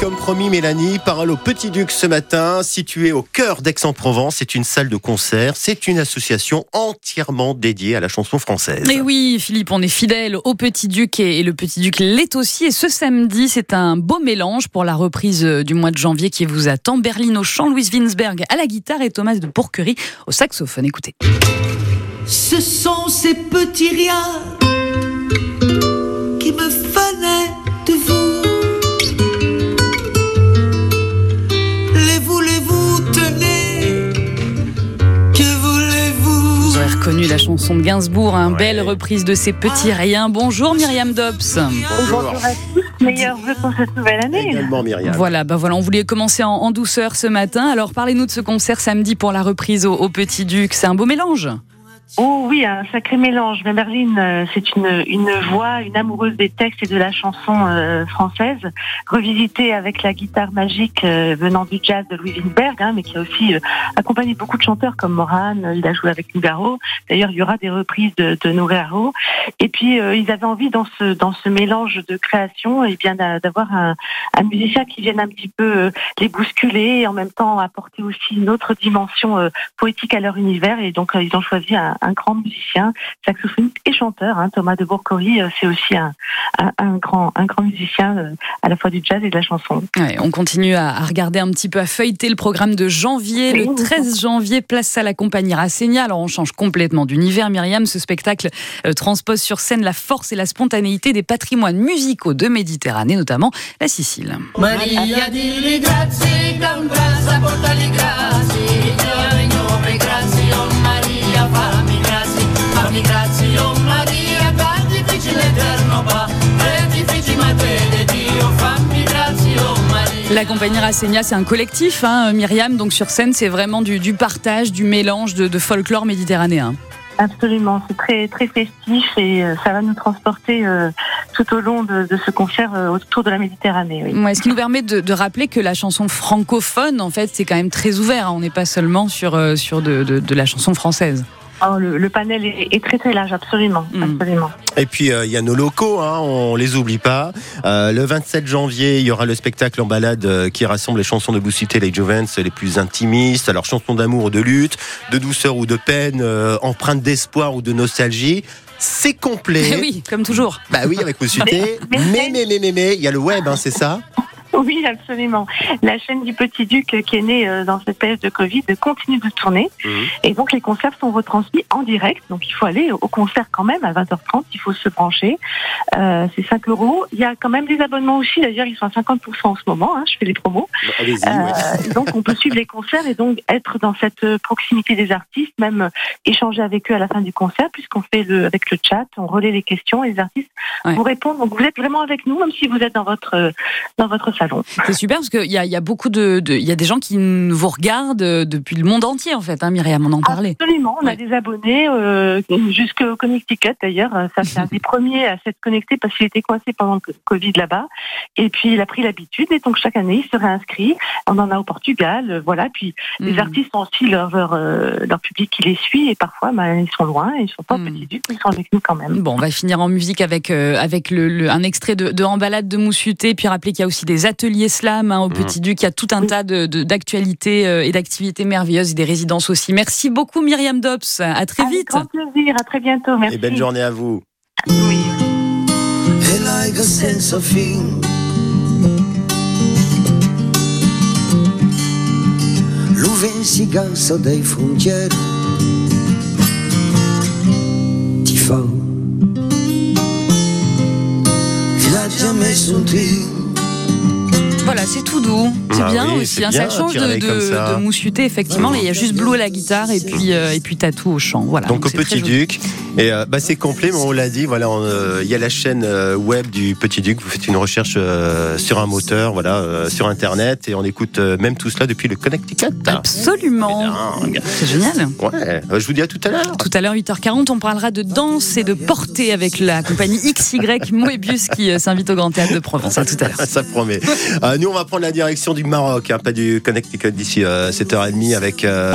comme promis, Mélanie, parole au Petit Duc ce matin, situé au cœur d'Aix-en-Provence. C'est une salle de concert. C'est une association entièrement dédiée à la chanson française. Et oui, Philippe, on est fidèle au Petit Duc et le Petit Duc l'est aussi. Et ce samedi, c'est un beau mélange pour la reprise du mois de janvier qui vous attend. Berlin au chant, Louise Winsberg à la guitare et Thomas de Pourquerie au saxophone. Écoutez. Ce sont ces petits riens reconnu la chanson de Gainsbourg, un belle reprise de ces petits riens. Bonjour Myriam Dobbs. Bonjour à tous, meilleurs vœux pour cette nouvelle année. Également, Myriam. Voilà, bah voilà, on voulait commencer en, en douceur ce matin. Alors parlez-nous de ce concert samedi pour la reprise au, au Petit Duc. C'est un beau mélange. Oh oui, un sacré mélange. Mais Merline, euh, c'est une, une voix, une amoureuse des textes et de la chanson euh, française, revisitée avec la guitare magique euh, venant du jazz de Louis Winsberg, hein, mais qui a aussi euh, accompagné beaucoup de chanteurs comme Moran. Il a joué avec Nougaro. D'ailleurs, il y aura des reprises de, de Nougaro. Et puis, ils avaient envie dans ce dans ce mélange de création, et bien d'a- d'avoir un, un musicien qui vienne un petit peu les bousculer et en même temps apporter aussi une autre dimension poétique à leur univers. Et donc, ils ont choisi un, un grand musicien, saxophoniste et chanteur. hein, Thomas de Bourcory, euh, c'est aussi un, un, un grand, un grand musicien euh, à la fois du jazz et de la chanson. Ouais, on continue à, à regarder un petit peu, à feuilleter le programme de janvier. Le Oui. 13 janvier, place à la compagnie Rassénia. Alors on change complètement d'univers, Myriam. Ce spectacle euh, transpose sur scène la force et la spontanéité des patrimoines musicaux de Méditerranée, notamment la Sicile. Maria La compagnie Rassénia, c'est un collectif, hein, Myriam. Donc sur scène, c'est vraiment du, du partage, du mélange de, de folklore méditerranéen. Absolument, c'est très très festif et euh, ça va nous transporter euh, tout au long de, de ce concert euh, autour de la Méditerranée. Oui. Ouais, ce qui nous permet de, de rappeler que la chanson francophone, en fait, c'est quand même très ouvert. hein. On n'est pas seulement sur, euh, sur de la chanson française. Oh, le, le panel est, est très très large, absolument, Mm. absolument. Et puis, euh, il y a nos locaux, hein, on les oublie pas. Euh, le 27 janvier, il y aura le spectacle en balade euh, qui rassemble les chansons de Boussité, les Juvens, les plus intimistes. Alors, chansons d'amour ou de lutte, de douceur ou de peine, euh, empreintes d'espoir ou de nostalgie. C'est complet. Oui, comme toujours. Bah oui, avec Boussité. Mais- Mais, mais, mais, mais, mais, il y a le web, hein, c'est ça? Oui, absolument. La chaîne du Petit Duc euh, qui est née euh, dans cette période de Covid continue de tourner. Mhm. Et donc les concerts sont retransmis en direct. Donc il faut aller au concert quand même à 20h30, il faut se brancher. Euh, c'est 5 euros. Il y a quand même des abonnements aussi. D'ailleurs, ils sont à 50% en ce moment. Hein, je fais les promos. Bah, ouais. Euh, donc on peut suivre les concerts et donc être dans cette proximité des artistes, même échanger avec eux à la fin du concert, puisqu'on fait le avec le chat, on relaie les questions et les artistes Ouais. vous répondent. Donc vous êtes vraiment avec nous, même si vous êtes dans votre dans votre salon. C'est super parce qu'il y y a beaucoup de, il y a des gens qui vous regardent depuis le monde entier en fait. Hein, Myriam, on en parlait. Absolument, on Ouais. a des abonnés euh, jusqu'au Connecticut d'ailleurs. Ça c'est un des premiers à s'être connecté parce qu'il était coincé pendant le Covid là-bas. Et puis il a pris l'habitude et donc chaque année il se réinscrit. On en a au Portugal, euh, voilà. Puis les Mhm. artistes ont aussi leur leur, euh, leur public qui les suit et parfois ben, ils sont loin, ils sont pas Mhm. au Petit Duc, mais ils sont avec nous quand même. Bon, on va finir en musique avec, euh, avec le, le- un extrait de, de En balade de Moussuté, puis rappeler qu'il y a aussi des ateliers slam hein, au Petit Duc, il y a tout un Oui. tas de- de- d'actualités euh, et d'activités merveilleuses et des résidences aussi. Merci beaucoup Myriam Dobbs, à très Avec vite. grand plaisir, à très bientôt, merci. Et belle journée à vous. Oui. Like frontiere Ti fa messo un tiro Voilà, c'est tout doux. C'est Ah bien oui, aussi. hein, bien, ça change de, de, ça. de Moussuté, effectivement. Là, il y a juste Blue à la guitare et puis, euh, et puis Tatou au chant. Voilà. Donc au Petit. Duc. Et euh, bah, c'est complet, mais on l'a dit, voilà, euh, il y a la chaîne euh, web du Petit Duc. Vous faites une recherche sur un moteur, voilà, sur Internet, et on écoute même tout cela depuis le Connecticut. Absolument. C'est génial. Ouais, je vous dis à tout à l'heure. Tout à l'heure, 8h40, on parlera de danse et de portée avec la compagnie XY Moebius qui s'invite au Grand Théâtre de Provence. À tout à l'heure. Ça promet. Euh, nous, on va prendre la direction du Maroc, hein, pas du Connecticut d'ici euh, 7h30 avec. euh,